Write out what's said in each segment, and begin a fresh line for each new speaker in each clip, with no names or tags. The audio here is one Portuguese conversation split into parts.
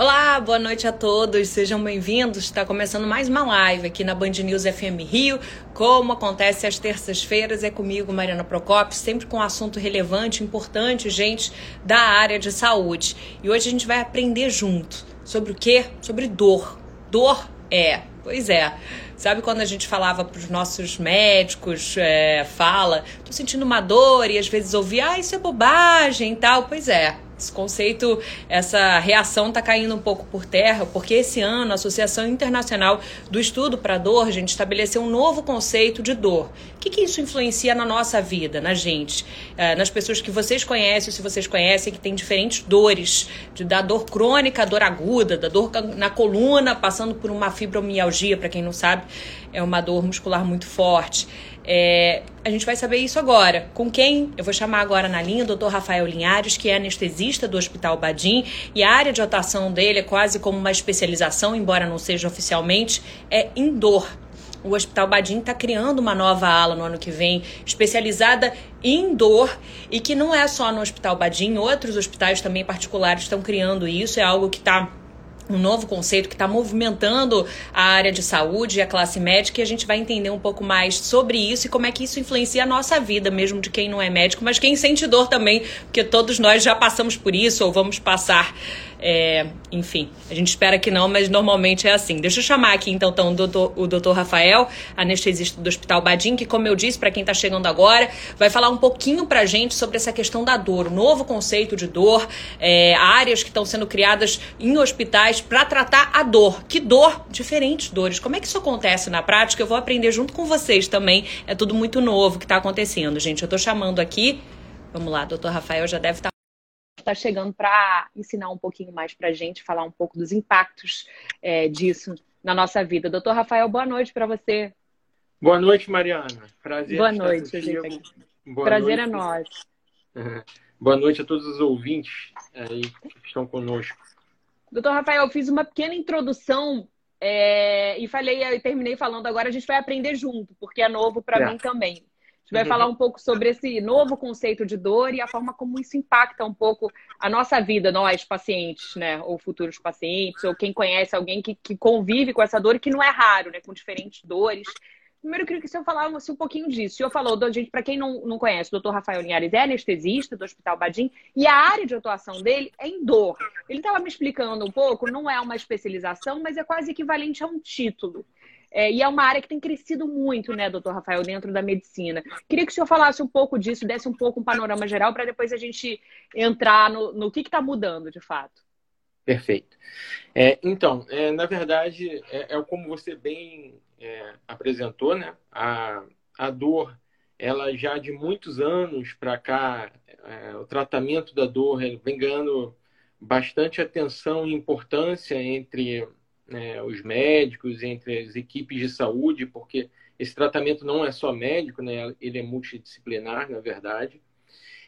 Olá, boa noite a todos, sejam bem-vindos. Está começando mais uma live aqui na Band News FM Rio. Como acontece às terças-feiras, é comigo, Mariana Procopio, sempre com um assunto relevante, importante, gente da área de saúde. E hoje a gente vai aprender junto sobre o quê? Sobre dor. Dor é, pois é. Sabe quando a gente falava para os nossos médicos, é, fala, tô sentindo uma dor e às vezes ouvia, ah, isso é bobagem e tal. Pois é, esse conceito, essa reação está caindo um pouco por terra, porque esse ano a Associação Internacional do Estudo para a Dor, gente estabeleceu um novo conceito de dor. O que, que isso influencia na nossa vida, na gente, é, nas pessoas que vocês conhecem, se vocês conhecem, que tem diferentes dores, de, da dor crônica, dor aguda, da dor na coluna, passando por uma fibromialgia, para quem não sabe, é uma dor muscular muito forte. É, a gente vai saber isso agora. Com quem? Eu vou chamar agora na linha o Dr. Rafael Linhares, que é anestesista do Hospital Badim, e a área de atuação dele é quase como uma especialização, embora não seja oficialmente, é em dor. O Hospital Badim está criando uma nova ala no ano que vem, especializada em dor, e que não é só no Hospital Badim, outros hospitais também particulares estão criando isso, é algo que está um novo conceito que está movimentando a área de saúde e a classe médica e a gente vai entender um pouco mais sobre isso e como é que isso influencia a nossa vida, mesmo de quem não é médico, mas quem sente dor também, porque todos nós já passamos por isso ou vamos passar é, enfim, a gente espera que não, mas normalmente é assim. Deixa eu chamar aqui então, então o, doutor, o doutor Rafael, anestesista do Hospital Badim, que, como eu disse, para quem está chegando agora, vai falar um pouquinho para gente sobre essa questão da dor, o novo conceito de dor, é, áreas que estão sendo criadas em hospitais para tratar a dor. Que dor? Diferentes dores. Como é que isso acontece na prática? Eu vou aprender junto com vocês também. É tudo muito novo que está acontecendo, gente. Eu estou chamando aqui. Vamos lá, doutor Rafael já deve estar. Tá está chegando para ensinar um pouquinho mais para a gente, falar um pouco dos impactos é, disso na nossa vida. Doutor Rafael, boa noite para você.
Boa noite, Mariana. Prazer
Boa noite, gente. Boa Prazer noite. é nosso.
Boa noite a todos os ouvintes aí que estão conosco.
Doutor Rafael, eu fiz uma pequena introdução é, e falei e terminei falando agora a gente vai aprender junto, porque é novo para é. mim também gente vai falar um pouco sobre esse novo conceito de dor e a forma como isso impacta um pouco a nossa vida, nós pacientes, né? Ou futuros pacientes, ou quem conhece alguém que, que convive com essa dor que não é raro, né? Com diferentes dores. Primeiro, eu queria que senhor falasse um pouquinho disso. O senhor falou, gente, para quem não, não conhece, o doutor Rafael Linhares é anestesista do Hospital Badim e a área de atuação dele é em dor. Ele estava me explicando um pouco, não é uma especialização, mas é quase equivalente a um título. É, e é uma área que tem crescido muito, né, doutor Rafael, dentro da medicina. Queria que o senhor falasse um pouco disso, desse um pouco um panorama geral, para depois a gente entrar no, no que está mudando, de fato.
Perfeito. É, então, é, na verdade, é, é, como você bem é, apresentou, né? A, a dor, ela já de muitos anos para cá, é, o tratamento da dor vem ganhando bastante atenção e importância entre né, os médicos, entre as equipes de saúde, porque esse tratamento não é só médico, né, ele é multidisciplinar, na verdade.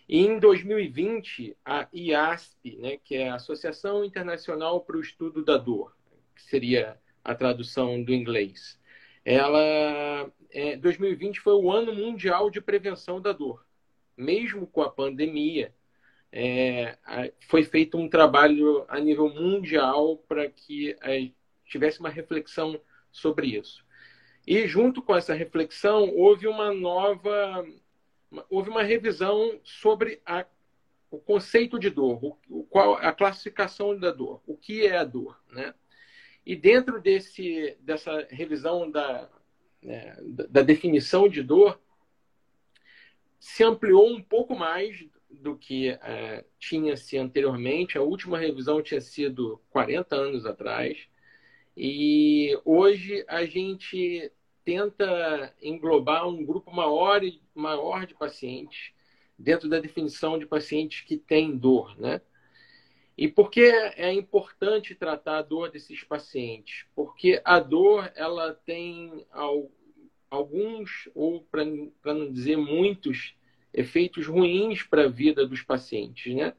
E em 2020, a IASP, né, que é a Associação Internacional para o Estudo da Dor, que seria a tradução do inglês, ela, é, 2020 foi o ano mundial de prevenção da dor. Mesmo com a pandemia, é, foi feito um trabalho a nível mundial para que tivesse uma reflexão sobre isso. E junto com essa reflexão houve uma nova, houve uma revisão sobre a, o conceito de dor, o, qual a classificação da dor, o que é a dor, né? E dentro desse dessa revisão da, né, da definição de dor se ampliou um pouco mais do que é, tinha-se anteriormente. A última revisão tinha sido 40 anos atrás. E hoje a gente tenta englobar um grupo maior, maior de pacientes dentro da definição de pacientes que têm dor, né? E por que é importante tratar a dor desses pacientes? Porque a dor, ela tem alguns, ou para não dizer muitos, efeitos ruins para a vida dos pacientes, né?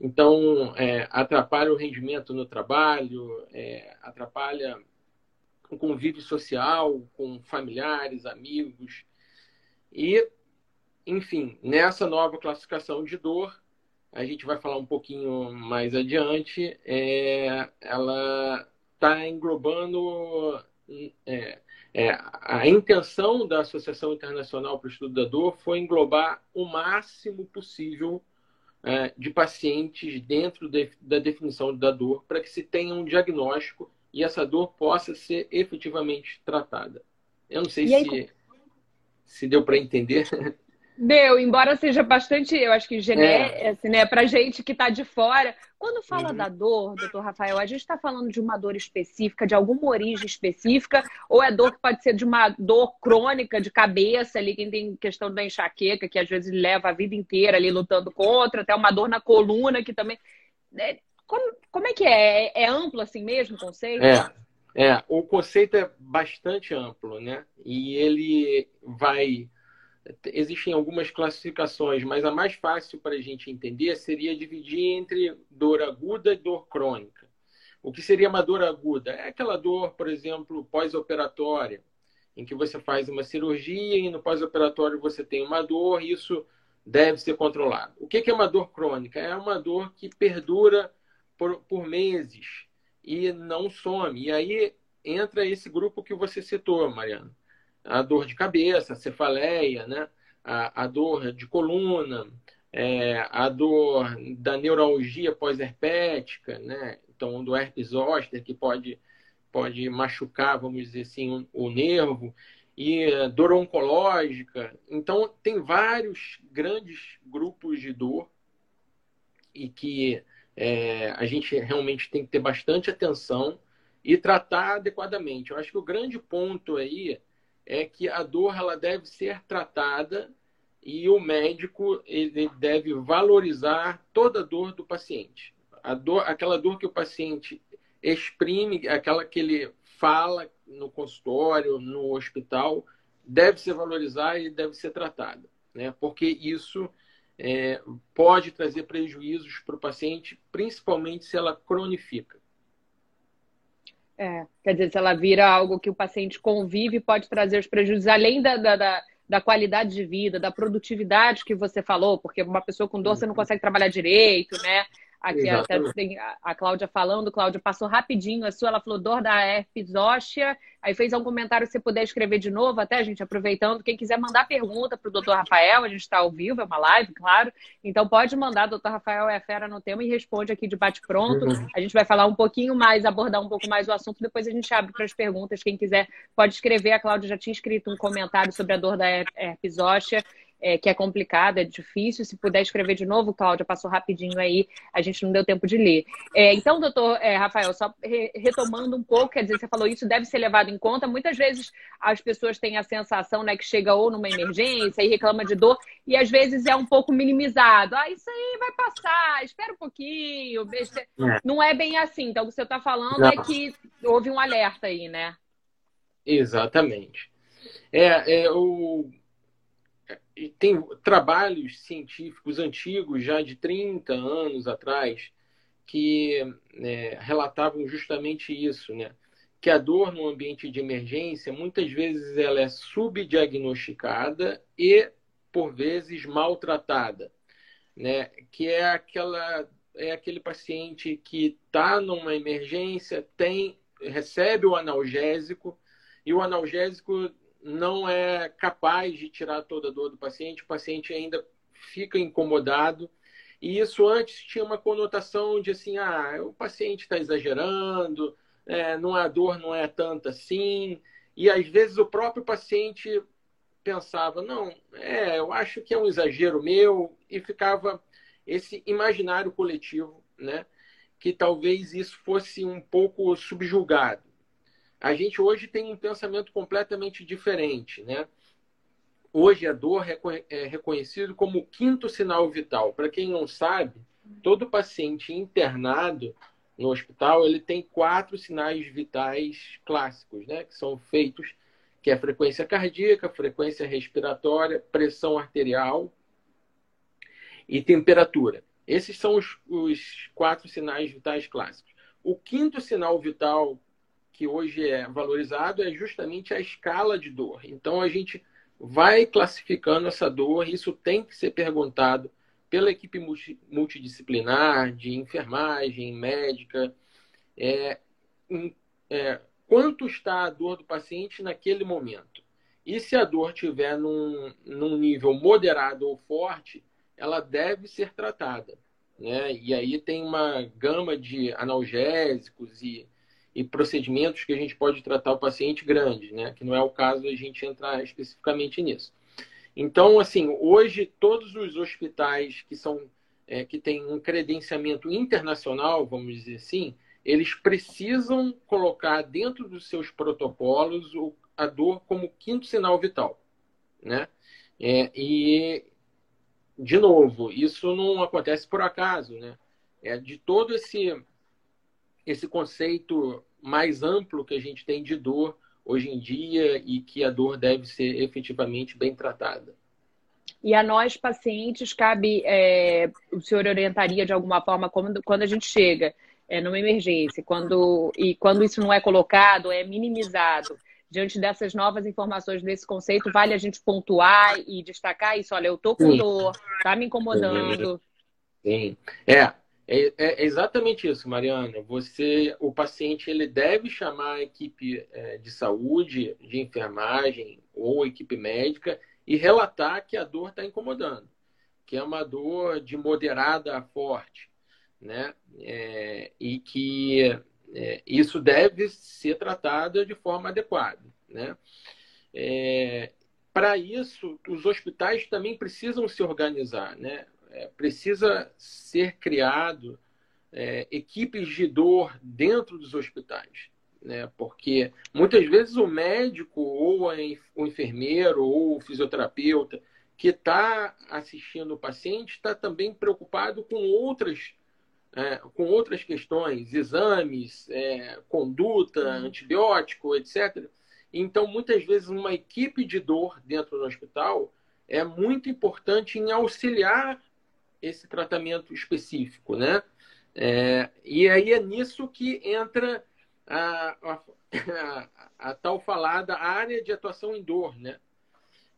Então, é, atrapalha o rendimento no trabalho, é, atrapalha o convívio social com familiares, amigos. E, enfim, nessa nova classificação de dor, a gente vai falar um pouquinho mais adiante, é, ela está englobando é, é, a intenção da Associação Internacional para o Estudo da Dor foi englobar o máximo possível é, de pacientes dentro de, da definição da dor para que se tenha um diagnóstico e essa dor possa ser efetivamente tratada. Eu não sei se, se deu para entender.
Deu, embora seja bastante, eu acho que genérico, é. assim, né, pra gente que está de fora. Quando fala uhum. da dor, doutor Rafael, a gente está falando de uma dor específica, de alguma origem específica, ou é dor que pode ser de uma dor crônica de cabeça ali, quem tem questão da enxaqueca, que às vezes leva a vida inteira ali lutando contra, até uma dor na coluna que também. É, como, como é que é? é? É amplo assim mesmo o conceito?
É, é, o conceito é bastante amplo, né? E ele vai existem algumas classificações, mas a mais fácil para a gente entender seria dividir entre dor aguda e dor crônica. O que seria uma dor aguda? É aquela dor, por exemplo, pós-operatória, em que você faz uma cirurgia e no pós-operatório você tem uma dor, e isso deve ser controlado. O que é uma dor crônica? É uma dor que perdura por, por meses e não some. E aí entra esse grupo que você citou, Mariana a dor de cabeça, a cefaleia, né? a, a dor de coluna, é, a dor da neuralgia pós-herpética, né? então do herpes zoster, que pode, pode machucar, vamos dizer assim, o, o nervo, e dor oncológica. Então, tem vários grandes grupos de dor e que é, a gente realmente tem que ter bastante atenção e tratar adequadamente. Eu acho que o grande ponto aí é que a dor ela deve ser tratada e o médico ele deve valorizar toda a dor do paciente. A dor, aquela dor que o paciente exprime, aquela que ele fala no consultório, no hospital, deve ser valorizada e deve ser tratada, né? Porque isso é, pode trazer prejuízos para o paciente, principalmente se ela cronifica.
É, quer dizer, se ela vira algo que o paciente convive, pode trazer os prejuízos, além da, da, da, qualidade de vida, da produtividade que você falou, porque uma pessoa com dor você não uhum. consegue trabalhar direito, né? Aqui até tem a Cláudia falando, Cláudia passou rapidinho a sua, ela falou dor da herpes óssea, aí fez um comentário, se você puder escrever de novo, até, gente, aproveitando, quem quiser mandar pergunta para o doutor Rafael, a gente está ao vivo, é uma live, claro, então pode mandar, doutor Rafael é fera no tema e responde aqui de bate-pronto, uhum. a gente vai falar um pouquinho mais, abordar um pouco mais o assunto, depois a gente abre para as perguntas, quem quiser pode escrever, a Cláudia já tinha escrito um comentário sobre a dor da herpes óssea, é, que é complicado, é difícil. Se puder escrever de novo, Cláudia, passou rapidinho aí, a gente não deu tempo de ler. É, então, doutor é, Rafael, só re retomando um pouco, quer dizer, você falou isso deve ser levado em conta. Muitas vezes as pessoas têm a sensação né, que chega ou numa emergência e reclama de dor, e às vezes é um pouco minimizado. Ah, isso aí vai passar, espera um pouquinho. É. Não é bem assim. Então, o que você está falando é que houve um alerta aí, né?
Exatamente. É, é o tem trabalhos científicos antigos, já de 30 anos atrás, que é, relatavam justamente isso, né? que a dor no ambiente de emergência, muitas vezes ela é subdiagnosticada e, por vezes, maltratada. Né? Que é, aquela, é aquele paciente que está numa emergência, tem recebe o analgésico, e o analgésico não é capaz de tirar toda a dor do paciente, o paciente ainda fica incomodado. E isso antes tinha uma conotação de assim, ah, o paciente está exagerando, é, não a dor não é tanta assim. E às vezes o próprio paciente pensava, não, é, eu acho que é um exagero meu, e ficava esse imaginário coletivo, né? Que talvez isso fosse um pouco subjugado. A gente hoje tem um pensamento completamente diferente, né? Hoje a dor é reconhecido como o quinto sinal vital. Para quem não sabe, todo paciente internado no hospital ele tem quatro sinais vitais clássicos, né? Que são feitos que é frequência cardíaca, frequência respiratória, pressão arterial e temperatura. Esses são os, os quatro sinais vitais clássicos. O quinto sinal vital que hoje é valorizado é justamente a escala de dor. Então a gente vai classificando essa dor, isso tem que ser perguntado pela equipe multidisciplinar, de enfermagem, médica, é, é, quanto está a dor do paciente naquele momento. E se a dor estiver num, num nível moderado ou forte, ela deve ser tratada. Né? E aí tem uma gama de analgésicos e, e procedimentos que a gente pode tratar o paciente grande, né? que não é o caso a gente entrar especificamente nisso. Então, assim, hoje todos os hospitais que são é, que têm um credenciamento internacional, vamos dizer assim, eles precisam colocar dentro dos seus protocolos a dor como quinto sinal vital, né? É, e de novo, isso não acontece por acaso, né? É de todo esse esse conceito mais amplo que a gente tem de dor hoje em dia e que a dor deve ser efetivamente bem tratada.
E a nós, pacientes, cabe, é, o senhor orientaria de alguma forma quando, quando a gente chega é, numa emergência, quando, e quando isso não é colocado, é minimizado. Diante dessas novas informações desse conceito, vale a gente pontuar e destacar isso. Olha, eu tô com Sim. dor, tá me incomodando.
Sim, é, é, é, exatamente isso, Mariana. Você, o paciente, ele deve chamar a equipe é, de saúde, de enfermagem ou equipe médica e relatar que a dor está incomodando, que é uma dor de moderada a forte, né? É, e que é, isso deve ser tratado de forma adequada, né? É, Para isso, os hospitais também precisam se organizar, né? É, precisa ser criado é, equipes de dor dentro dos hospitais. Né? Porque muitas vezes o médico, ou o enfermeiro, ou o fisioterapeuta que está assistindo o paciente está também preocupado com outras, é, com outras questões, exames, é, conduta, uhum. antibiótico, etc. Então, muitas vezes, uma equipe de dor dentro do hospital é muito importante em auxiliar esse tratamento específico, né? É, e aí é nisso que entra a, a, a, a, tal falada área de atuação em dor, né?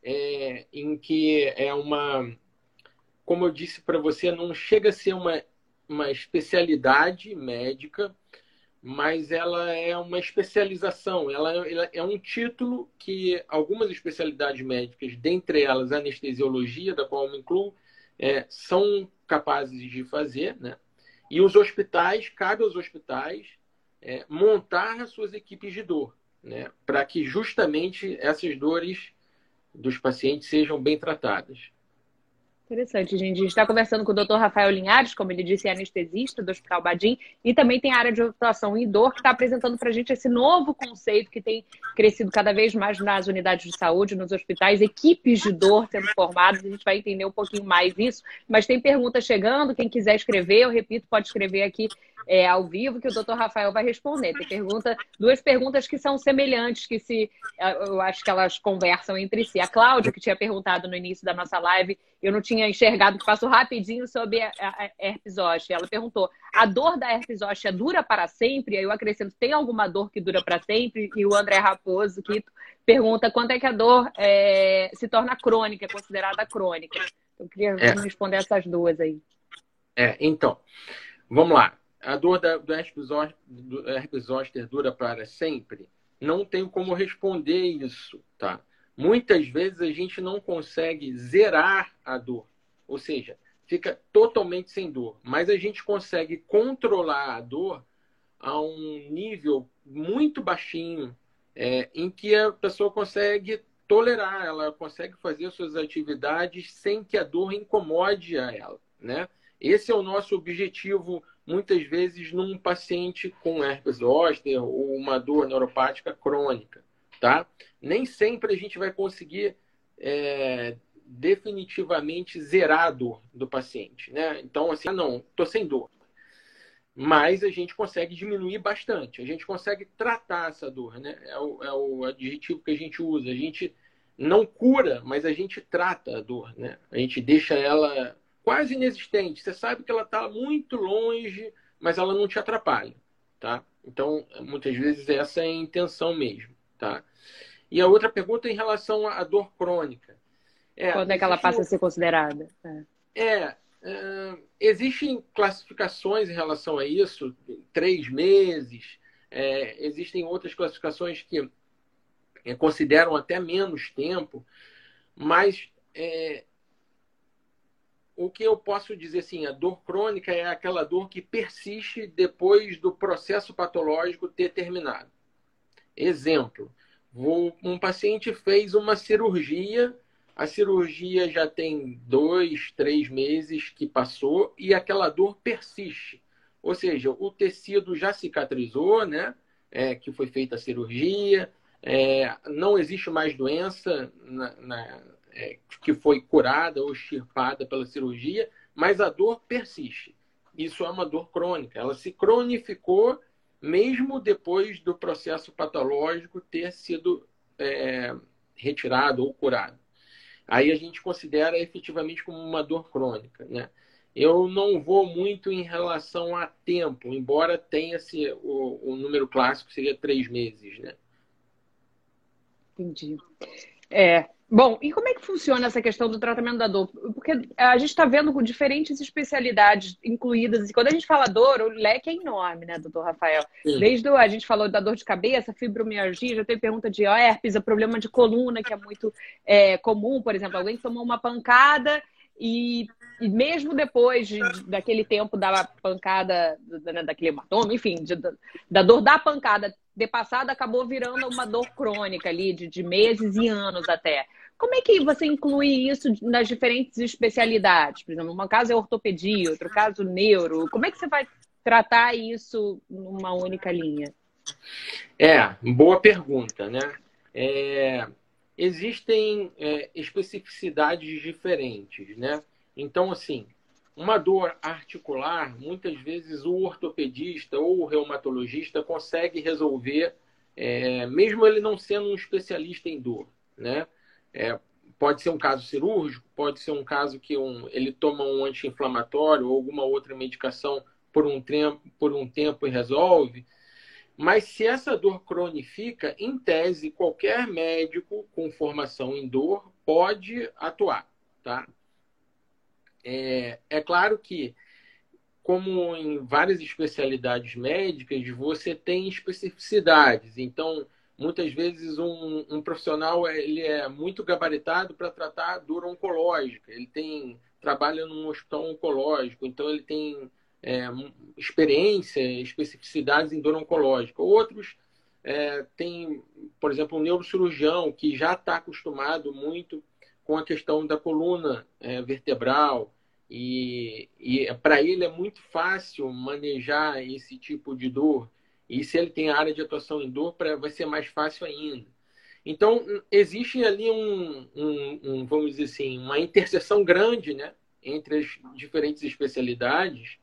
É, em que é uma, como eu disse para você, não chega a ser uma, uma especialidade médica, mas ela é uma especialização, ela, ela, é um título que algumas especialidades médicas, dentre elas a anestesiologia, da qual eu me incluo, é, são capazes de fazer, né? E os hospitais, cabe aos hospitais é, montar as suas equipes de dor, né? Para que justamente essas dores dos pacientes sejam bem tratadas.
Interessante, gente. A gente está conversando com o Dr. Rafael Linhares, como ele disse, é anestesista do Hospital Badim, e também tem a área de atuação em dor, que está apresentando para a gente esse novo conceito que tem crescido cada vez mais nas unidades de saúde, nos hospitais, equipes de dor sendo formadas. A gente vai entender um pouquinho mais isso. Mas tem perguntas chegando, quem quiser escrever, eu repito, pode escrever aqui é, ao vivo que o doutor Rafael vai responder. Tem pergunta, duas perguntas que são semelhantes, que se eu acho que elas conversam entre si. A Cláudia, que tinha perguntado no início da nossa live, eu não tinha enxergado, que passou rapidinho sobre a, a, a herpes zoster. Ela perguntou: a dor da herpes zoster dura para sempre? Aí eu acrescento: tem alguma dor que dura para sempre? E o André Raposo, que pergunta quando é que a dor é, se torna crônica, é considerada crônica. Eu queria é. responder essas duas aí.
É, então, vamos lá a dor da, do, herpes zoster, do herpes zoster dura para sempre? Não tenho como responder isso, tá? Muitas vezes a gente não consegue zerar a dor, ou seja, fica totalmente sem dor, mas a gente consegue controlar a dor a um nível muito baixinho, é, em que a pessoa consegue tolerar, ela consegue fazer suas atividades sem que a dor incomode a ela, né? Esse é o nosso objetivo muitas vezes num paciente com herpes zoster ou uma dor neuropática crônica, tá? Nem sempre a gente vai conseguir é, definitivamente zerar a dor do paciente, né? Então, assim, ah, não, tô sem dor. Mas a gente consegue diminuir bastante, a gente consegue tratar essa dor, né? É o, é o adjetivo que a gente usa. A gente não cura, mas a gente trata a dor, né? A gente deixa ela quase inexistente. Você sabe que ela está muito longe, mas ela não te atrapalha, tá? Então, muitas vezes essa é a intenção mesmo, tá? E a outra pergunta é em relação à dor crônica.
É, Quando é que ela passa a ser considerada?
É. é, é, existem classificações em relação a isso, três meses, é, existem outras classificações que é, consideram até menos tempo, mas é, o que eu posso dizer assim, a dor crônica é aquela dor que persiste depois do processo patológico ter terminado. Exemplo, um paciente fez uma cirurgia, a cirurgia já tem dois, três meses que passou e aquela dor persiste. Ou seja, o tecido já cicatrizou, né? É, que foi feita a cirurgia, é, não existe mais doença na, na, é, que foi curada ou extirpada pela cirurgia, mas a dor persiste. Isso é uma dor crônica. Ela se cronificou mesmo depois do processo patológico ter sido é, retirado ou curado. Aí a gente considera efetivamente como uma dor crônica, né? Eu não vou muito em relação a tempo, embora tenha se o, o número clássico seria três meses, né?
Entendi. É, Bom, e como é que funciona essa questão do tratamento da dor? Porque a gente está vendo com diferentes especialidades incluídas. E quando a gente fala dor, o leque é enorme, né, doutor Rafael? Sim. Desde o, a gente falou da dor de cabeça, fibromialgia, já tem pergunta de herpes, o problema de coluna, que é muito é, comum, por exemplo, alguém tomou uma pancada e, e mesmo depois de, daquele tempo da pancada, da, daquele hematoma, enfim, de, da dor da pancada ter passado, acabou virando uma dor crônica ali, de, de meses e anos até. Como é que você inclui isso nas diferentes especialidades? Por exemplo, um caso é ortopedia, outro caso neuro. Como é que você vai tratar isso numa única linha?
É, boa pergunta, né? É, existem é, especificidades diferentes, né? Então, assim, uma dor articular, muitas vezes o ortopedista ou o reumatologista consegue resolver, é, mesmo ele não sendo um especialista em dor, né? É, pode ser um caso cirúrgico, pode ser um caso que um, ele toma um anti-inflamatório ou alguma outra medicação por um, tempo, por um tempo e resolve. Mas se essa dor cronifica, em tese, qualquer médico com formação em dor pode atuar, tá? É, é claro que, como em várias especialidades médicas, você tem especificidades. Então, muitas vezes um, um profissional ele é muito gabaritado para tratar dor oncológica. Ele tem trabalha num hospital oncológico, então ele tem é, experiência, especificidades em dor oncológica. Outros é, têm, por exemplo, um neurocirurgião que já está acostumado muito com a questão da coluna é, vertebral e, e para ele é muito fácil manejar esse tipo de dor e se ele tem área de atuação em dor, pra, vai ser mais fácil ainda. Então, existe ali um, um, um, vamos dizer assim, uma interseção grande né, entre as diferentes especialidades,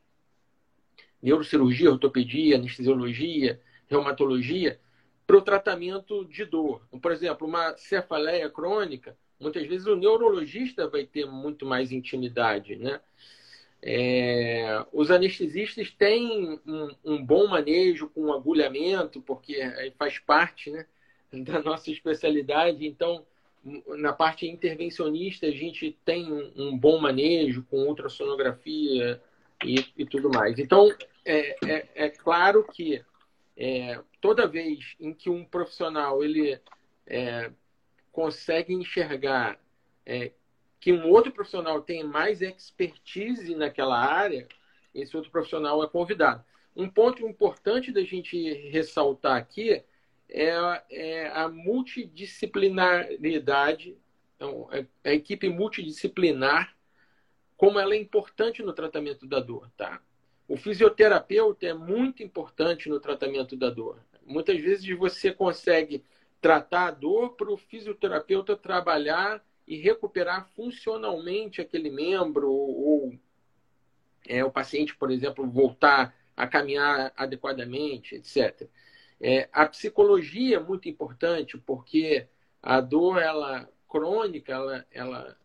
neurocirurgia, ortopedia, anestesiologia, reumatologia, para o tratamento de dor. Por exemplo, uma cefaleia crônica, muitas vezes o neurologista vai ter muito mais intimidade, né? É, os anestesistas têm um, um, bom manejo com agulhamento, porque faz parte né, da nossa especialidade. Então, na parte intervencionista, a gente tem um, um bom manejo com ultrassonografia e, e tudo mais. Então, é, é, é claro que é, toda vez em que um profissional ele é, consegue enxergar é, que um outro profissional tem mais expertise naquela área, esse outro profissional é convidado. Um ponto importante da gente ressaltar aqui é, é a multidisciplinaridade, então, é, a equipe multidisciplinar, como ela é importante no tratamento da dor, tá? O fisioterapeuta é muito importante no tratamento da dor. Muitas vezes você consegue tratar a dor para o fisioterapeuta trabalhar e recuperar funcionalmente aquele membro ou, é, o paciente, por exemplo, voltar a caminhar adequadamente, etc. É, a psicologia é muito importante porque a dor ela crônica ela, ela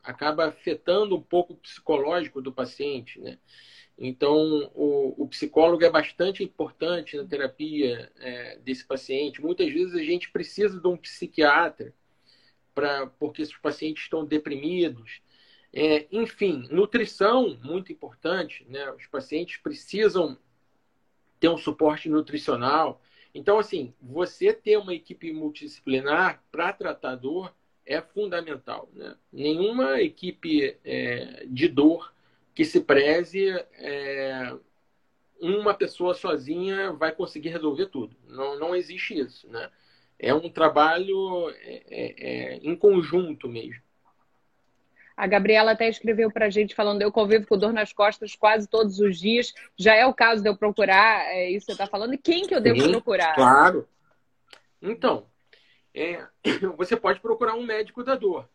acaba afetando um pouco o psicológico do paciente, né? Então, o, o, psicólogo é bastante importante na terapia é, desse paciente. Muitas vezes a gente precisa de um psiquiatra porque os pacientes estão deprimidos. É, enfim, nutrição, muito importante, né? Os pacientes precisam ter um suporte nutricional. Então, assim, você ter uma equipe multidisciplinar para tratar dor é fundamental. Né? Nenhuma equipe é, de dor que se preze, é, uma pessoa sozinha vai conseguir resolver tudo. Não, não existe isso. Né? É um trabalho é, é, é em conjunto mesmo.
A Gabriela até escreveu para a gente falando: eu convivo com dor nas costas quase todos os dias. Já é o caso de eu procurar é isso que você está falando? E quem que eu devo Sim, procurar?
Claro. Então, é, você pode procurar um médico da dor.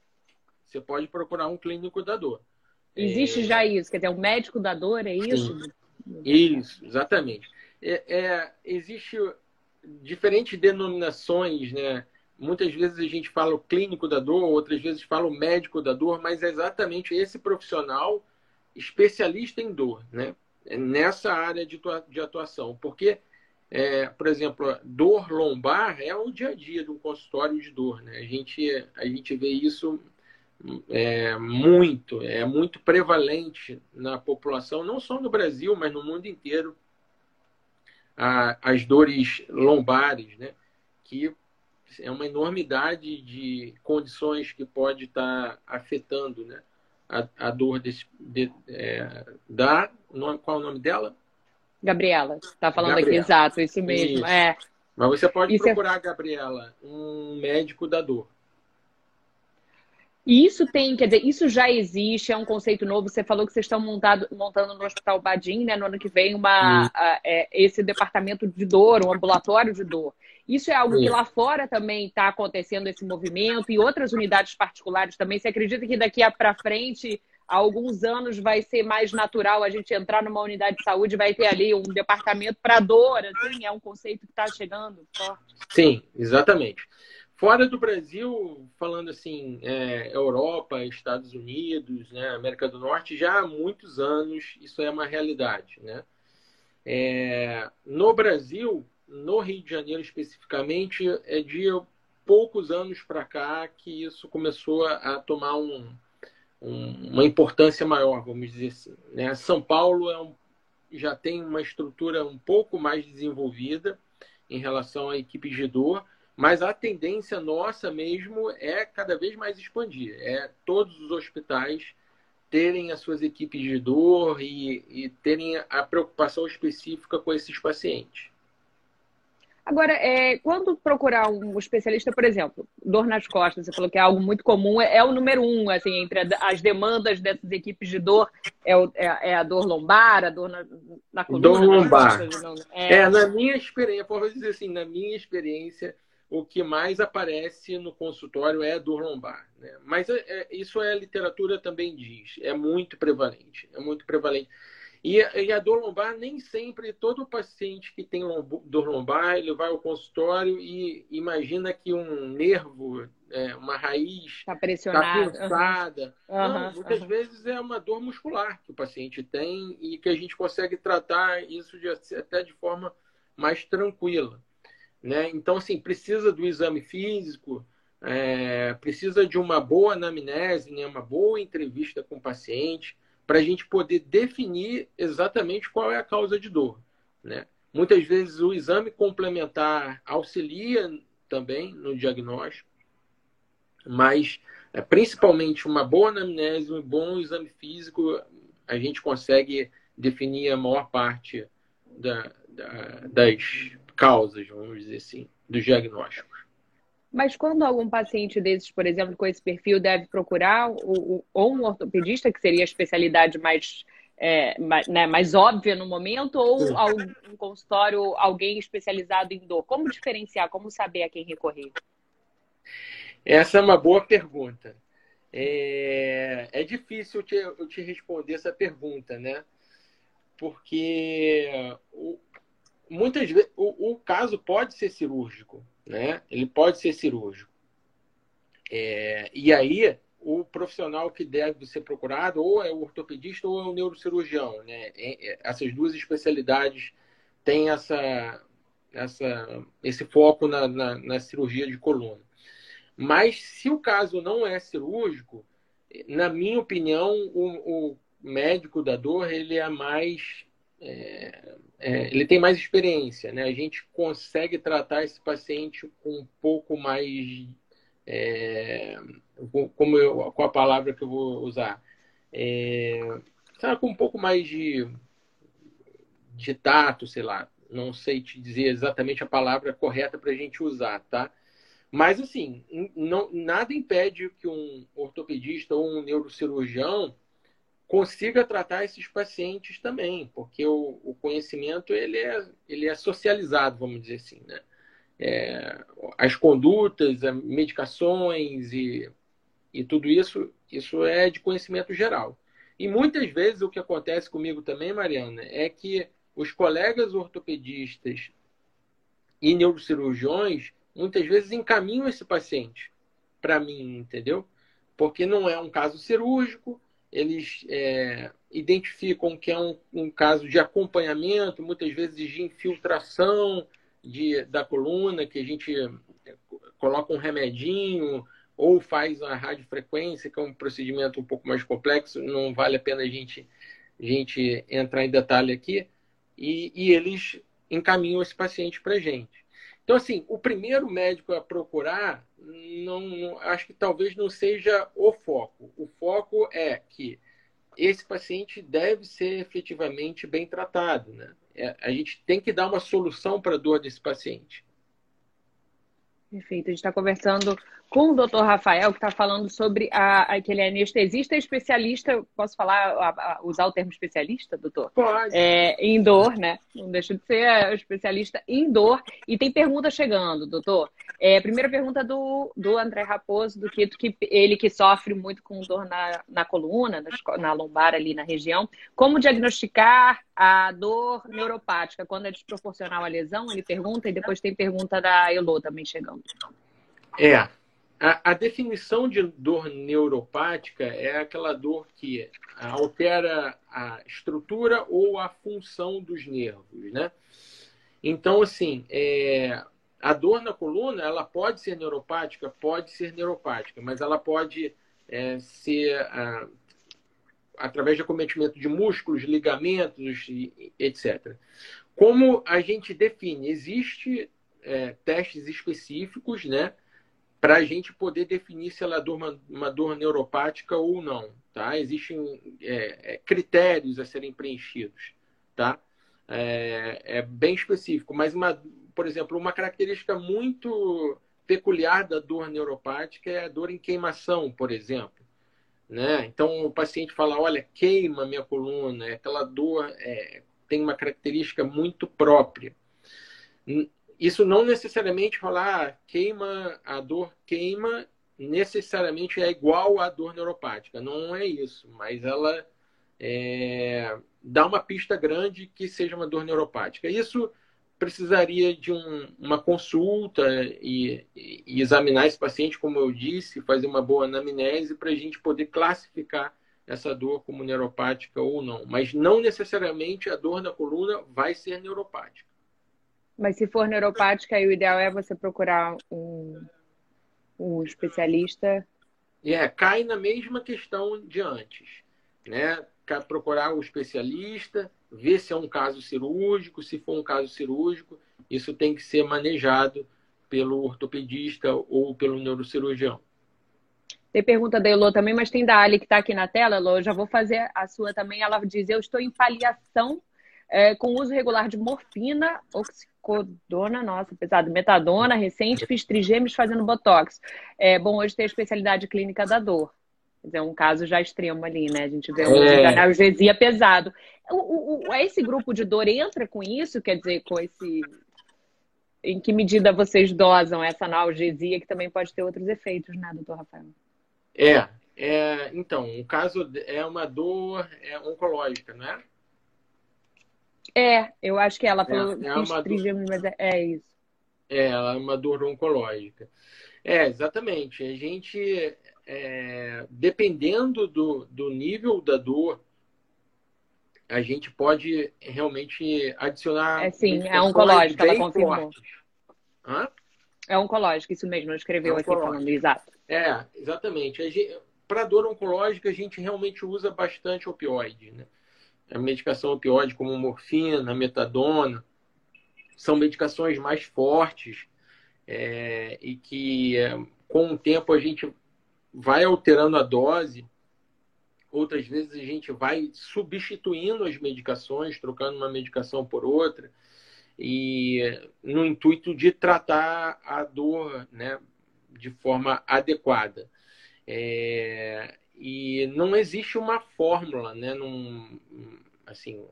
Você pode procurar um clínico da dor.
Existe é... já isso, quer dizer, um médico da dor, é isso? Sim.
Isso, exatamente. É, é, existe diferentes denominações, né? Muitas vezes a gente fala o clínico da dor, outras vezes fala o médico da dor, mas é exatamente esse profissional especialista em dor, né? É nessa área de, atuação. Porque, é, por exemplo, dor lombar é o dia a dia de um consultório de dor, né? A gente, a gente vê isso é, muito, é muito prevalente na população, não só no Brasil, mas no mundo inteiro, a, as dores lombares, né? Que é uma enormidade de condições que pode estar afetando né, a, a dor desse, de, é, da. Qual é o nome dela?
Gabriela. Está falando Gabriela. aqui, exato, isso mesmo. Isso. É.
Mas você pode isso procurar, é... Gabriela, um médico da dor.
E isso tem, quer dizer, isso já existe, é um conceito novo. Você falou que vocês estão montado, montando no Hospital Badim, né, no ano que vem, uma, a, é, esse departamento de dor, um ambulatório de dor. Isso é algo que lá fora também está acontecendo esse movimento e outras unidades particulares também. Você acredita que daqui para frente, há alguns anos, vai ser mais natural a gente entrar numa unidade de saúde, vai ter ali um departamento para dor, assim, é um conceito que está chegando forte?
Sim, exatamente. Fora do Brasil, falando assim, é, Europa, Estados Unidos, né, América do Norte, já há muitos anos isso é uma realidade. Né? É, no Brasil, no Rio de Janeiro especificamente, é de poucos anos para cá que isso começou a tomar um, um, uma importância maior, vamos dizer assim. Né? São Paulo é um, já tem uma estrutura um pouco mais desenvolvida em relação à equipe de dor, mas a tendência nossa mesmo é cada vez mais expandir. É todos os hospitais terem as suas equipes de dor e, e terem a preocupação específica com esses pacientes.
Agora, é, quando procurar um especialista, por exemplo, dor nas costas, você falou que é algo muito comum, é, é o número um, assim, entre as demandas dessas equipes de dor, é, o, é, é a dor lombar, a dor na, na coluna.
Dor lombar. É... é, na minha experiência, posso dizer assim, na minha experiência, o que mais aparece no consultório é dor lombar. Né? Mas é, é, isso é a literatura também diz, é muito prevalente, é muito prevalente. E, e, a dor lombar, nem sempre todo paciente que tem dor lombar, ele vai ao consultório e imagina que um nervo, é, uma raiz
está pressionada.
Tá cansada. Uhum. Não, muitas uhum. vezes é uma dor muscular que o paciente tem e que a gente consegue tratar isso de, até de forma mais tranquila. Né? Então, assim, precisa do exame físico, é, precisa de uma boa anamnese, né? uma boa entrevista com o paciente, para a gente poder definir exatamente qual é a causa de dor. Né? Muitas vezes o exame complementar auxilia também no diagnóstico, mas é, principalmente uma boa anamnese, um bom exame físico, a gente consegue definir a maior parte da, da, das causas, vamos dizer assim, dos diagnósticos.
Mas quando algum paciente desses, por exemplo, com esse perfil, deve procurar ou, ou um ortopedista, que seria a especialidade mais, é, mais, né, mais óbvia no momento, ou um consultório, alguém especializado em dor? Como diferenciar? Como saber a quem recorrer?
Essa é uma boa pergunta. É, é difícil eu te, eu te responder essa pergunta, né? Porque o, muitas vezes o, o, caso pode ser cirúrgico, né? Ele pode ser cirúrgico. É, e aí o profissional que deve ser procurado ou é o ortopedista ou é o neurocirurgião, né? É, é, essas duas especialidades têm essa, essa, esse foco na, na, na cirurgia de coluna. Mas se o caso não é cirúrgico, na minha opinião, o, o médico da dor ele é mais é, é, ele tem mais experiência, né? A gente consegue tratar esse paciente com um pouco mais, é, como eu, com a palavra que eu vou usar, é, sabe, com um pouco mais de, de tato, sei lá. Não sei te dizer exatamente a palavra correta para a gente usar, tá? Mas assim, não, nada impede que um ortopedista ou um neurocirurgião consiga tratar esses pacientes também, porque o, o conhecimento ele é, ele é socializado, vamos dizer assim, né? É, as condutas, as medicações e, e tudo isso, isso é de conhecimento geral. E muitas vezes o que acontece comigo também, Mariana, é que os colegas ortopedistas e neurocirurgiões muitas vezes encaminham esse paciente para mim, entendeu? Porque não é um caso cirúrgico, eles é, identificam que é um, um, caso de acompanhamento, muitas vezes de infiltração de, da coluna, que a gente é, coloca um remedinho ou faz a radiofrequência, que é um procedimento um pouco mais complexo, não vale a pena a gente, a gente entrar em detalhe aqui, e, e eles encaminham esse paciente para a gente. Então, assim, o primeiro médico a procurar, não, acho que talvez não seja o foco. O foco é que esse paciente deve ser efetivamente bem tratado. Né? É, a gente tem que dar uma solução para a dor desse paciente.
Perfeito. A gente está conversando com o doutor Rafael, que está falando sobre a, a, que ele é anestesista especialista. Posso falar, a, a, usar o termo especialista, doutor?
Pode.
É, em dor, né? Não deixa de ser é, especialista em dor. E tem pergunta chegando, doutor. É, primeira pergunta do, do André Raposo, do Quito, que ele que sofre muito com dor na, na coluna, na, na lombar ali na região. Como diagnosticar a dor neuropática quando é desproporcional à lesão? Ele pergunta, e depois tem pergunta da Elô também chegando.
É, a, a, definição de dor neuropática é aquela dor que altera a estrutura ou a função dos nervos, né? Então, assim, é, a dor na coluna, ela pode ser neuropática, pode ser neuropática, mas ela pode é, ser a, através de acometimento de músculos, ligamentos, etc. Como a gente define? Existe é, testes específicos, né? Para a gente poder definir se ela é uma, uma dor neuropática ou não. Tá? Existem é, é, critérios a serem preenchidos. Tá? É, é, bem específico, mas, uma, por exemplo, uma característica muito peculiar da dor neuropática é a dor em queimação, por exemplo. Né? Então, o paciente fala, olha, queima minha coluna, aquela dor é, tem uma característica muito própria. Isso não necessariamente falar ah, queima, a dor queima, necessariamente é igual à dor neuropática. Não é isso, mas ela é, dá uma pista grande que seja uma dor neuropática. Isso precisaria de um, uma consulta e, e, examinar esse paciente, como eu disse, fazer uma boa anamnese para a gente poder classificar essa dor como neuropática ou não. Mas não necessariamente a dor na coluna vai ser neuropática.
Mas se for neuropática, o ideal é você procurar um, um especialista.
É, cai na mesma questão de antes, né? Procurar o um especialista, ver se é um caso cirúrgico, se for um caso cirúrgico, isso tem que ser manejado pelo ortopedista ou pelo neurocirurgião.
Tem pergunta da Elô também, mas tem da Ali que está aqui na tela, Elô. Eu já vou fazer a sua também. Ela diz: Eu estou em paliação é, com uso regular de morfina, oxicodona, nossa, pesado, metadona, recente, fiz trigêmeos fazendo botox. É bom hoje ter a especialidade clínica da dor. É um caso já extremo ali, né? A gente vê uma é. analgesia pesado. O, o, esse grupo de dor entra com isso? Quer dizer, com esse. Em que medida vocês dosam essa analgesia, que também pode ter outros efeitos, né, doutor Rafael?
É, é então, o caso é uma dor é oncológica, não é?
É, eu acho que ela falou é, é uma dor... mas é, é, isso.
É, ela é uma dor oncológica. É, exatamente. A gente, é, dependendo do, do nível da dor, a gente pode realmente adicionar.
É sim, é oncológica, ela confirmou. Hã? É oncológica, isso mesmo, escreveu é aqui falando, exato.
É, exatamente. para dor oncológica, a gente realmente usa bastante opioide. Né? A medicação opioide, como morfina, metadona, são medicações mais fortes é, e que, é, com o tempo, a gente vai alterando a dose. Outras vezes, a gente vai substituindo as medicações, trocando uma medicação por outra e no intuito de tratar a dor né, de forma adequada. É, e não existe uma fórmula, né, num, assim,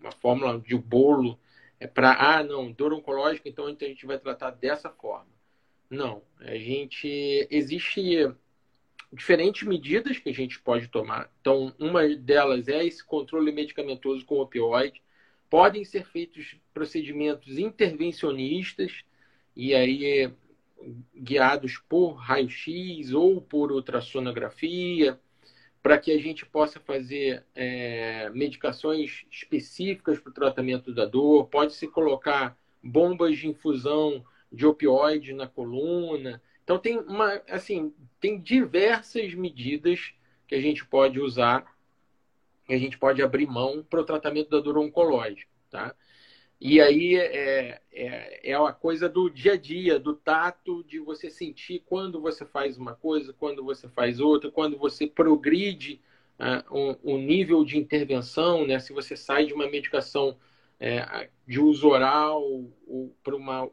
uma fórmula de bolo é para, ah, não, dor oncológica, então a gente vai tratar dessa forma. Não, a gente, existe diferentes medidas que a gente pode tomar. Então, uma delas é esse controle medicamentoso com opioide. Podem ser feitos procedimentos intervencionistas, e aí guiados por raio-x ou por ultrassonografia, para que a gente possa fazer é, medicações específicas para o tratamento da dor. Pode-se colocar bombas de infusão de opioide na coluna. Então tem uma, assim, tem diversas medidas que a gente pode usar, que a gente pode abrir mão para o tratamento da dor oncológica, tá? E aí é, é, é a coisa do dia a dia, do tato, de você sentir quando você faz uma coisa, quando você faz outra, quando você progride uh, um, um, nível de intervenção, né? se você sai de uma medicação é, de uso oral para uma,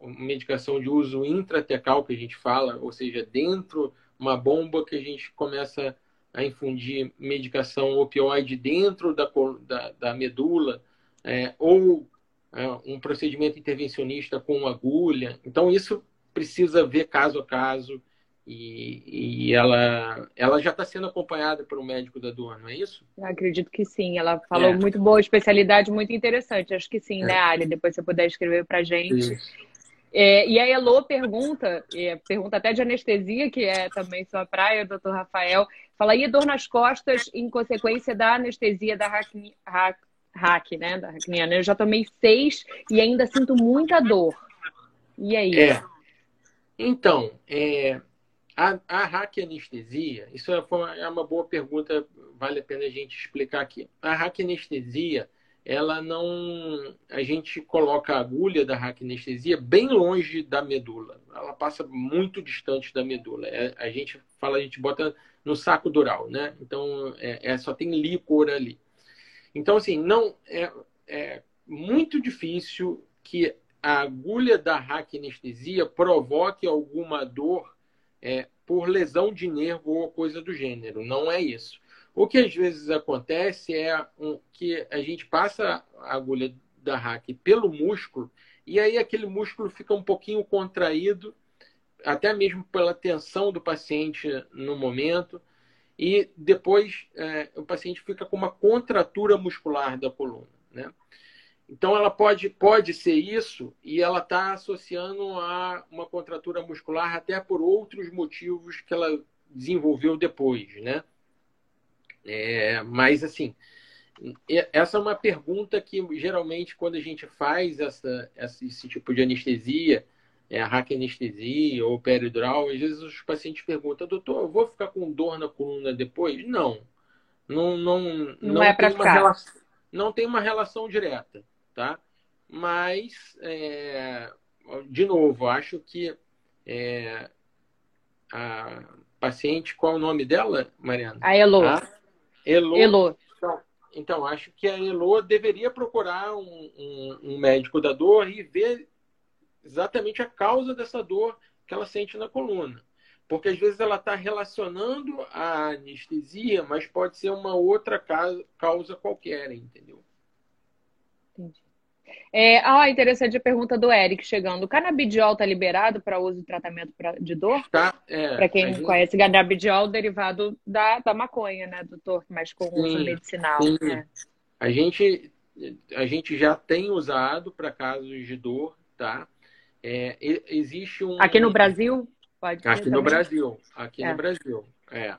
uma medicação de uso intratecal, que a gente fala, ou seja, dentro uma bomba que a gente começa a infundir medicação opioide dentro da, da, da medula, é, ou é, um procedimento intervencionista com agulha. Então, isso precisa ver caso a caso e, e ela, ela já está sendo acompanhada pelo médico da dor, não é isso?
Eu acredito que sim. Ela falou é. muito boa, especialidade muito interessante. Acho que sim, né, é. Ali? Depois você puder escrever para gente. É, e a Elo pergunta, é, pergunta até de anestesia, que é também sua praia, doutor Rafael, fala, e dor nas costas em consequência da anestesia da hack, né? Da hackniana. Eu já tomei seis e ainda sinto muita dor. E aí?
É. Então, é, a, a hack anestesia, isso é uma, é uma boa pergunta, vale a pena a gente explicar aqui. A hack anestesia, ela não. A gente coloca a agulha da hack anestesia bem longe da medula. Ela passa muito distante da medula. É, a gente fala, a gente bota no saco dural, né? Então, é, é só tem líquor ali. Então, assim, não é, é muito difícil que a agulha da raquianestesia provoque alguma dor é, por lesão de nervo ou coisa do gênero. Não é isso. O que às vezes acontece é um, que a gente passa a agulha da hack pelo músculo e aí aquele músculo fica um pouquinho contraído, até mesmo pela tensão do paciente no momento e depois é, o paciente fica com uma contratura muscular da coluna. Né? Então, ela pode, pode ser isso e ela está associando a uma contratura muscular até por outros motivos que ela desenvolveu depois, né? É, mas, assim, essa é uma pergunta que geralmente quando a gente faz essa, esse tipo de anestesia, é, raquianestesia ou peridural, às vezes os pacientes perguntam, doutor, eu vou ficar com dor na coluna depois? Não. Não, não, não,
não é para ficar.
Relação, não tem uma relação direta, tá? Mas, é, de novo, acho que é, a paciente, qual é o nome dela, Mariana?
A Elo. A
Elo. Elo. Então, então, acho que a Elo deveria procurar um, um, um médico da dor e ver exatamente a causa dessa dor que ela sente na coluna. Porque às vezes ela está relacionando a anestesia, mas pode ser uma outra causa qualquer, entendeu?
Entendi. É, ah, interessante a pergunta do Eric chegando. O canabidiol está liberado para uso e tratamento pra, de dor?
Tá, é,
para quem não gente... conhece, canabidiol derivado da, da maconha, né, doutor? Mas com sim, uso medicinal. Sim. Né?
A, gente, a gente já tem usado para casos de dor, tá? É, existe um.
Aqui no Brasil?
Pode aqui no Brasil. Aqui é. no Brasil. É.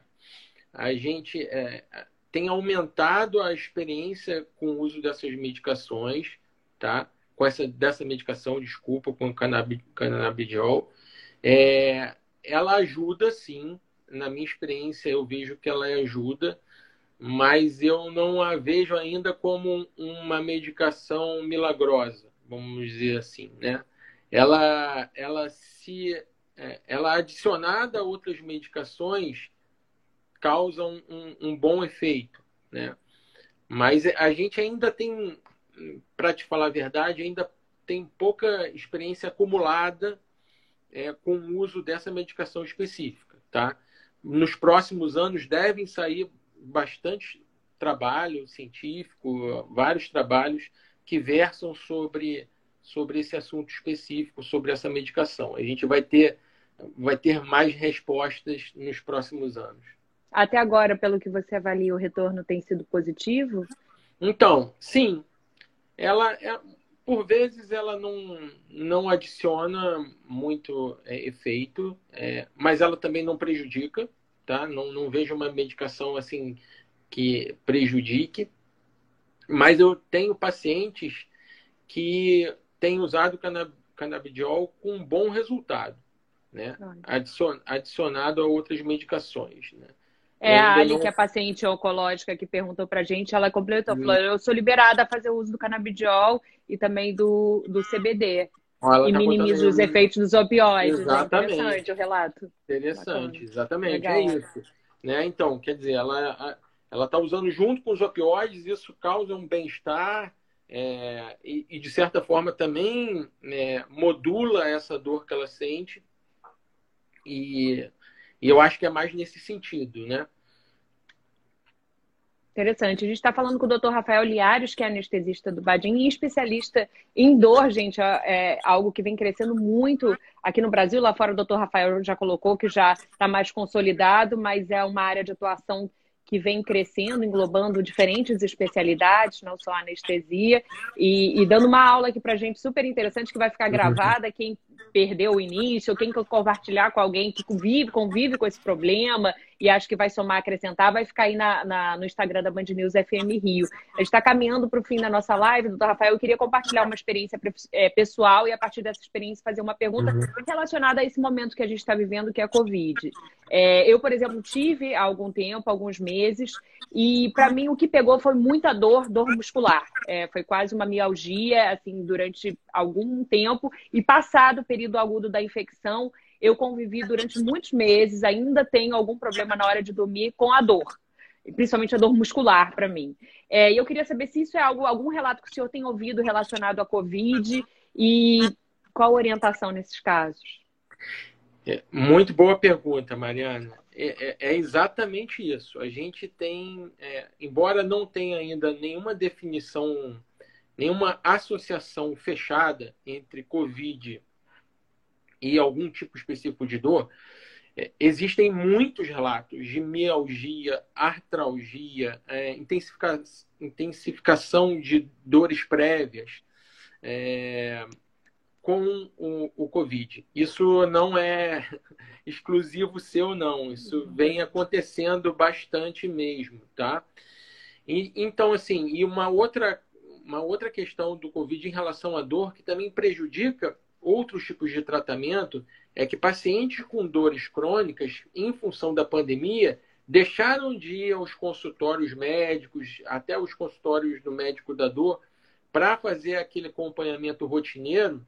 A gente é, tem aumentado a experiência com o uso dessas medicações, tá? Com essa dessa medicação, desculpa, com cannab, cannabidiol. É, ela ajuda sim na minha experiência, eu vejo que ela ajuda, mas eu não a vejo ainda como uma medicação milagrosa, vamos dizer assim, né? Ela, ela se, é, ela adicionada a outras medicações causa um, um, um bom efeito, né? Mas a gente ainda tem, para te falar a verdade, ainda tem pouca experiência acumulada é, com o uso dessa medicação específica, tá? Nos próximos anos devem sair bastante trabalho científico, vários trabalhos que versam sobre, sobre esse assunto específico, sobre essa medicação. A gente vai ter, vai ter mais respostas nos próximos anos.
Até agora, pelo que você avalia, o retorno tem sido positivo?
Então, sim. Ela, é, por vezes, ela não, não adiciona muito é, efeito, é, mas ela também não prejudica, tá? Não, não vejo uma medicação assim que prejudique. Mas eu tenho pacientes que têm usado canabidiol com bom resultado, né? Adicion, adicionado a outras medicações, né?
É a Ali, não... que é paciente oncológica, que perguntou pra gente, ela completou, falou, hum. eu sou liberada a fazer o uso do canabidiol e também do, do CBD. Ela e tá minimiza os efeitos dos opioides.
Né? Exatamente.
É interessante o relato.
Interessante, Bacana. exatamente. É Legal. É isso. Né? Então, quer dizer, ela ela está usando junto com os opioides, isso causa um bem-estar é, e, e, de certa forma, também né, modula essa dor que ela sente. E e eu acho que é mais nesse sentido, né?
Interessante. A gente está falando com o Dr. Rafael Liares, que é anestesista do Badim e especialista em dor, gente. É, é algo que vem crescendo muito aqui no Brasil. Lá fora, o Dr. Rafael já colocou que já está mais consolidado, mas é uma área de atuação que vem crescendo, englobando diferentes especialidades, não só anestesia, e, e dando uma aula aqui para gente super interessante que vai ficar gravada. Quem perdeu o início, quem quer compartilhar com alguém que convive, convive com esse problema e acho que vai somar, acrescentar, vai ficar aí na, na no Instagram da Band News FM Rio. A gente está caminhando para o fim da nossa live, doutor Rafael. Eu queria compartilhar uma experiência é, pessoal e, a partir dessa experiência, fazer uma pergunta uhum. relacionada a esse momento que a gente está vivendo, que é a Covid. É, eu, por exemplo, tive há algum tempo, alguns meses, e para mim o que pegou foi muita dor, dor muscular. É, foi quase uma mialgia, assim, durante algum tempo, e passado período agudo da infecção, eu convivi durante muitos meses, ainda tenho algum problema na hora de dormir com a dor, principalmente a dor muscular para mim. É, e eu queria saber se isso é algo, algum relato que o senhor tem ouvido relacionado à Covid e qual a orientação nesses casos?
É, muito boa pergunta, Mariana. É, é, é exatamente isso. A gente tem, é, embora não tenha ainda nenhuma definição, nenhuma associação fechada entre Covid e algum tipo específico de dor, é, existem muitos relatos de mialgia, artralgia, é, intensifica, intensificação de dores prévias é, com o, o, Covid. Isso não é exclusivo seu, não. Isso vem acontecendo bastante mesmo, tá? E, então, assim, e uma outra, uma outra questão do Covid em relação à dor que também prejudica outros tipos de tratamento é que pacientes com dores crônicas, em função da pandemia, deixaram de ir aos consultórios médicos, até os consultórios do médico da dor, para fazer aquele acompanhamento rotineiro,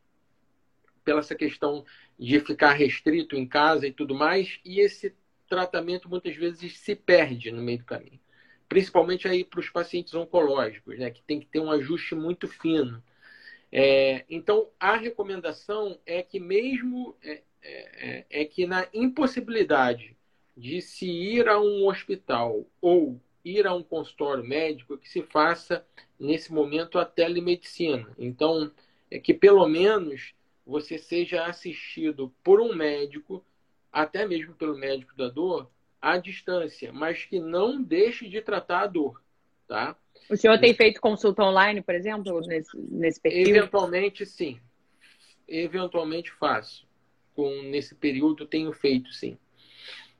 pela essa questão de ficar restrito em casa e tudo mais, e esse tratamento muitas vezes se perde no meio do caminho. Principalmente aí para os pacientes oncológicos, né, que tem que ter um ajuste muito fino. É, então, a recomendação é que mesmo é, é, é, que na impossibilidade de se ir a um hospital ou ir a um consultório médico, que se faça nesse momento a telemedicina. Então, é que pelo menos você seja assistido por um médico, até mesmo pelo médico da dor, à distância, mas que não deixe de tratar a dor, tá?
O senhor tem feito consulta online, por exemplo, nesse, nesse período?
Eventualmente, sim. Eventualmente faço. Com, nesse período tenho feito, sim.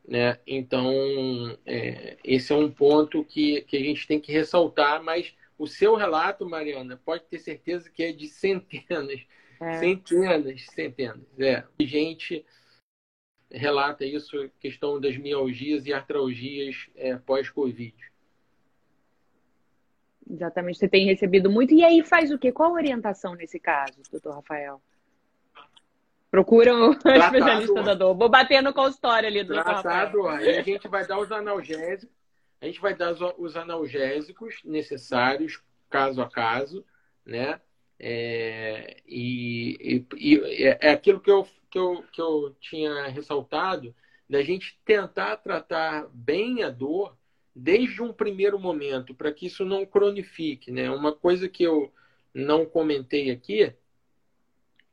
Né? Então, é, esse é um ponto que, que a gente tem que ressaltar, mas o seu relato, Mariana, pode ter certeza que é de centenas, é. centenas, centenas, é, gente relata isso, questão das mialgias e artralgias é, pós-Covid.
Exatamente, você tem recebido muito. E aí faz o quê? Qual a orientação nesse caso, doutor Rafael? Procura um especialista da dor. Vou bater no consultório ali do
doutor Rafael. Aí a gente vai dar os analgésicos, a gente vai dar os analgésicos necessários, caso a caso, né? É, e, e, e, é aquilo que eu, que, eu, que eu tinha ressaltado, da gente tentar tratar bem a dor desde um primeiro momento, para que isso não cronifique. Né? Uma coisa que eu não comentei aqui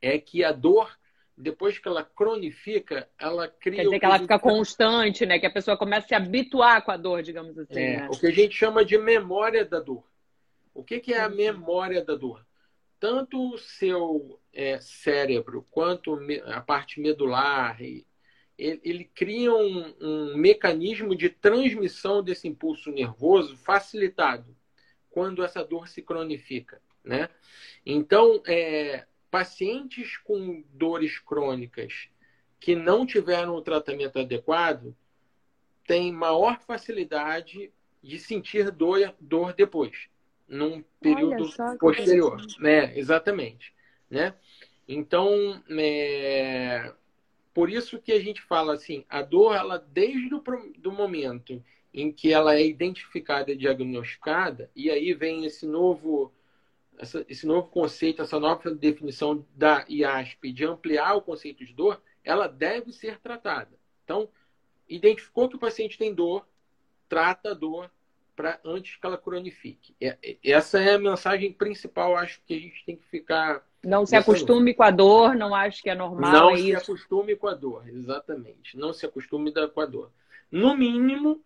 é que a dor, depois que ela cronifica, ela cria.
Quer dizer que, ela fica constante, né? Que a pessoa começa a se habituar com a dor, digamos assim.
É,
né?
O que a gente chama de memória da dor. O que, que é a memória da dor? Tanto o seu é, cérebro quanto a parte medular e ele, ele cria um, um, mecanismo de transmissão desse impulso nervoso facilitado quando essa dor se cronifica, né? Então, é, pacientes com dores crônicas que não tiveram o tratamento adequado têm maior facilidade de sentir dor, dor depois, num período posterior, né? Exatamente, né? Então, é, por isso que a gente fala assim, a dor, ela desde o do momento em que ela é identificada e diagnosticada, e aí vem esse novo, essa, esse novo conceito, essa nova definição da IASP de ampliar o conceito de dor, ela deve ser tratada. Então, identificou que o paciente tem dor, trata a dor para antes que ela cronifique. Essa é a mensagem principal, acho que a gente tem que ficar
não se acostume com a dor, não acho que é normal.
Não
é
se
isso.
acostume com a dor, exatamente. Não se acostume com a dor. No mínimo,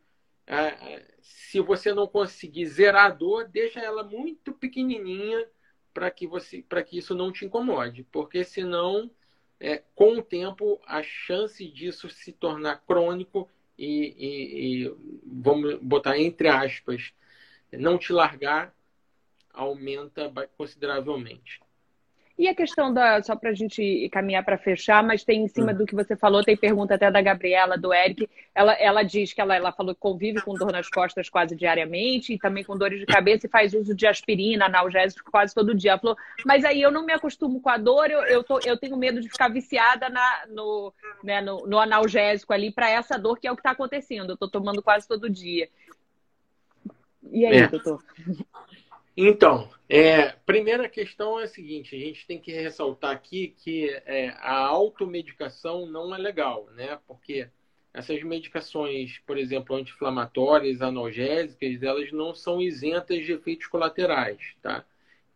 se você não conseguir zerar a dor, deixa ela muito pequenininha para que você, para que isso não te incomode, porque senão, é, com o tempo, a chance disso se tornar crônico e, e, e vamos botar entre aspas, não te largar aumenta consideravelmente.
E a questão da, só para a gente caminhar para fechar, mas tem em cima hum. do que você falou, tem pergunta até da Gabriela, do Eric. Ela, ela diz que ela, ela falou que convive com dor nas costas quase diariamente e também com dores de cabeça e faz uso de aspirina, analgésico quase todo dia. Ela falou, mas aí eu não me acostumo com a dor, eu, eu, tô, eu tenho medo de ficar viciada na, no, né, no, no analgésico ali para essa dor que é o que está acontecendo. Eu estou tomando quase todo dia. E aí, é. doutor?
Então, é, primeira questão é a seguinte: a gente tem que ressaltar aqui que é, a automedicação não é legal, né? Porque essas medicações, por exemplo, anti-inflamatórias, analgésicas, elas não são isentas de efeitos colaterais, tá?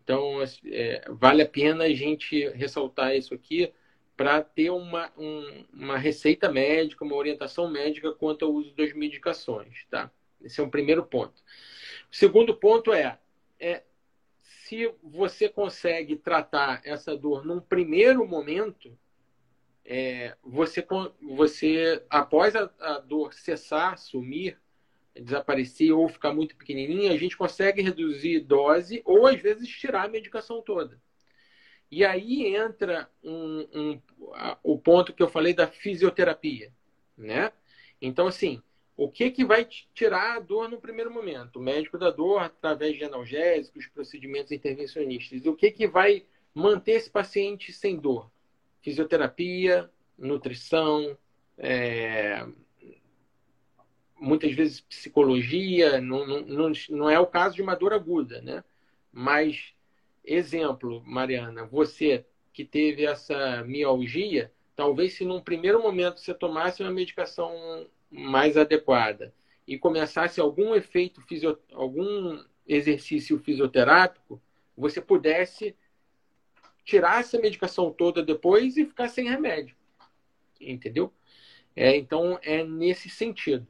Então, é, vale a pena a gente ressaltar isso aqui para ter uma, um, uma receita médica, uma orientação médica quanto ao uso das medicações, tá? Esse é um primeiro ponto. O segundo ponto é é, se você consegue tratar essa dor num primeiro momento, é, você, você após a, a, dor cessar, sumir, desaparecer ou ficar muito pequenininha, a gente consegue reduzir dose ou às vezes tirar a medicação toda. E aí entra um, um, a, o ponto que eu falei da fisioterapia, né? Então, assim, o que, que vai tirar a dor no primeiro momento? O médico da dor, através de analgésicos, procedimentos intervencionistas. O que, que vai manter esse paciente sem dor? Fisioterapia, nutrição, é... muitas vezes psicologia. Não, não, não é o caso de uma dor aguda, né? Mas, exemplo, Mariana, você que teve essa mialgia, talvez se num primeiro momento você tomasse uma medicação mais adequada e começasse algum efeito, fisio... algum exercício fisioterápico, você pudesse tirar essa medicação toda depois e ficar sem remédio. Entendeu? É, então, é nesse sentido.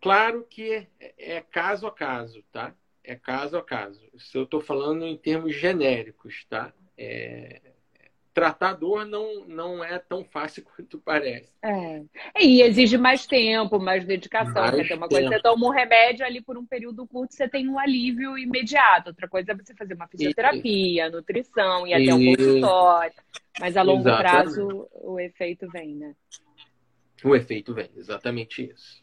Claro que é, caso a caso, tá? É caso a caso. Se eu estou falando em termos genéricos, tá? É, tratar dor não, não é tão fácil quanto parece.
É. E exige mais tempo, mais dedicação. Mais né? Uma coisa você toma um remédio ali por um período curto, você tem um alívio imediato. Outra coisa é você fazer uma fisioterapia, Isso. nutrição, ir até um consultório. Mas a longo Exatamente. prazo o efeito vem, né?
o efeito vem. Exatamente isso.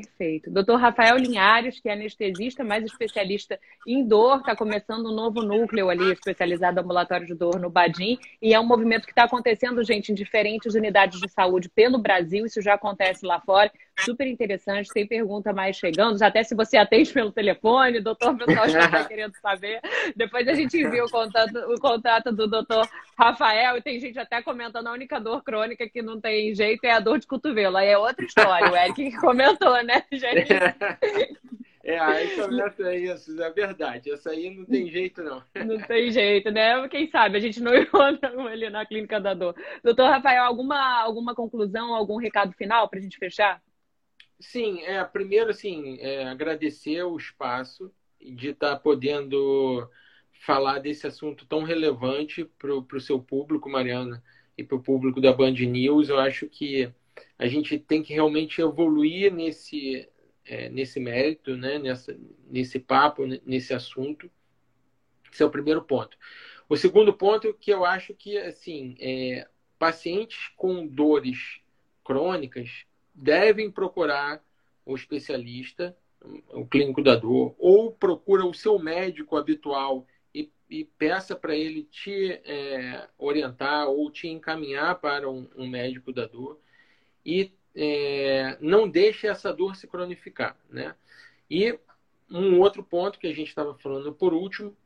Perfeito. Doutor Rafael Linhares, que é anestesista, mais especialista em dor, está começando um novo núcleo ali, especializado ambulatório de dor no Badim, e é um movimento que está acontecendo, gente, em diferentes unidades de saúde pelo Brasil, isso já acontece lá fora, super interessante, tem pergunta mais chegando, até se você atende pelo telefone, doutor pessoal já está querendo saber. Depois a gente envia o contato, o contato do doutor Rafael, e tem gente até comentando a única dor crônica que não tem jeito é a dor de cotovelo. Aí é outra história, o Eric que comentou, né, gente?
É, aí começa isso, é verdade. Essa aí não tem jeito, não.
Não tem jeito, né? Quem sabe a gente não encontra ele na clínica da dor. Doutor Rafael, alguma, alguma conclusão, algum recado final para a gente fechar?
Sim, é, primeiro, assim, é, agradecer o espaço de estar tá podendo falar desse assunto tão relevante para o seu público, Mariana, e para o público da Band News. Eu acho que a gente tem que realmente evoluir nesse, é, nesse mérito, né? Nessa, nesse papo, nesse assunto. Esse é o primeiro ponto. O segundo ponto que eu acho que, assim, é, pacientes com dores crônicas devem procurar o especialista, o clínico da dor, ou procura o seu médico habitual e, e peça para ele te é, orientar ou te encaminhar para um, um médico da dor e é, não deixe essa dor se cronificar, né? E um outro ponto que a gente estava falando por último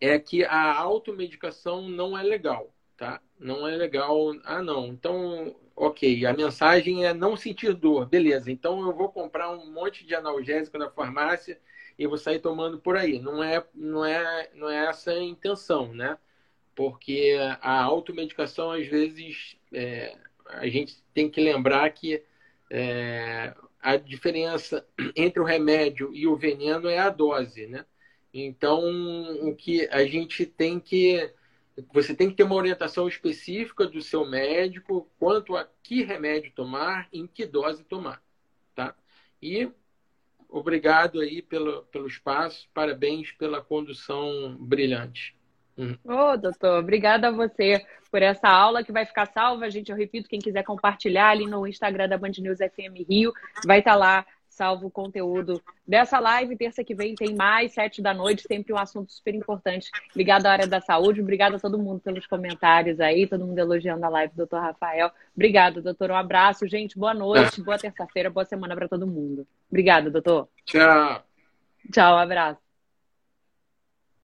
é que a automedicação não é legal, tá? Não é legal. Ah, não. Então ok, a mensagem é não sentir dor, beleza. Então eu vou comprar um monte de analgésico na farmácia e vou sair tomando por aí. Não é, não é, não é essa a intenção, né? Porque a automedicação, às vezes, é, a gente tem que lembrar que é, a diferença entre o remédio e o veneno é a dose, né? Então, o que a gente tem que você tem que ter uma orientação específica do seu médico quanto a que remédio tomar, em que dose tomar, tá? E obrigado aí pelo, pelo espaço, parabéns pela condução brilhante.
Hum. Ô, oh, doutor, obrigada a você por essa aula que vai ficar salva, gente. Eu repito, quem quiser compartilhar ali no Instagram da Band News FM Rio, vai estar tá lá salvo o conteúdo dessa live. Terça que vem tem mais, sete da noite, sempre um assunto super importante ligado à área da saúde. Obrigada a todo mundo pelos comentários aí, todo mundo elogiando a live do doutor Rafael. Obrigado, doutor. Um abraço, gente. Boa noite, boa terça-feira, boa semana para todo mundo. Obrigada, doutor.
Tchau.
Tchau, um abraço.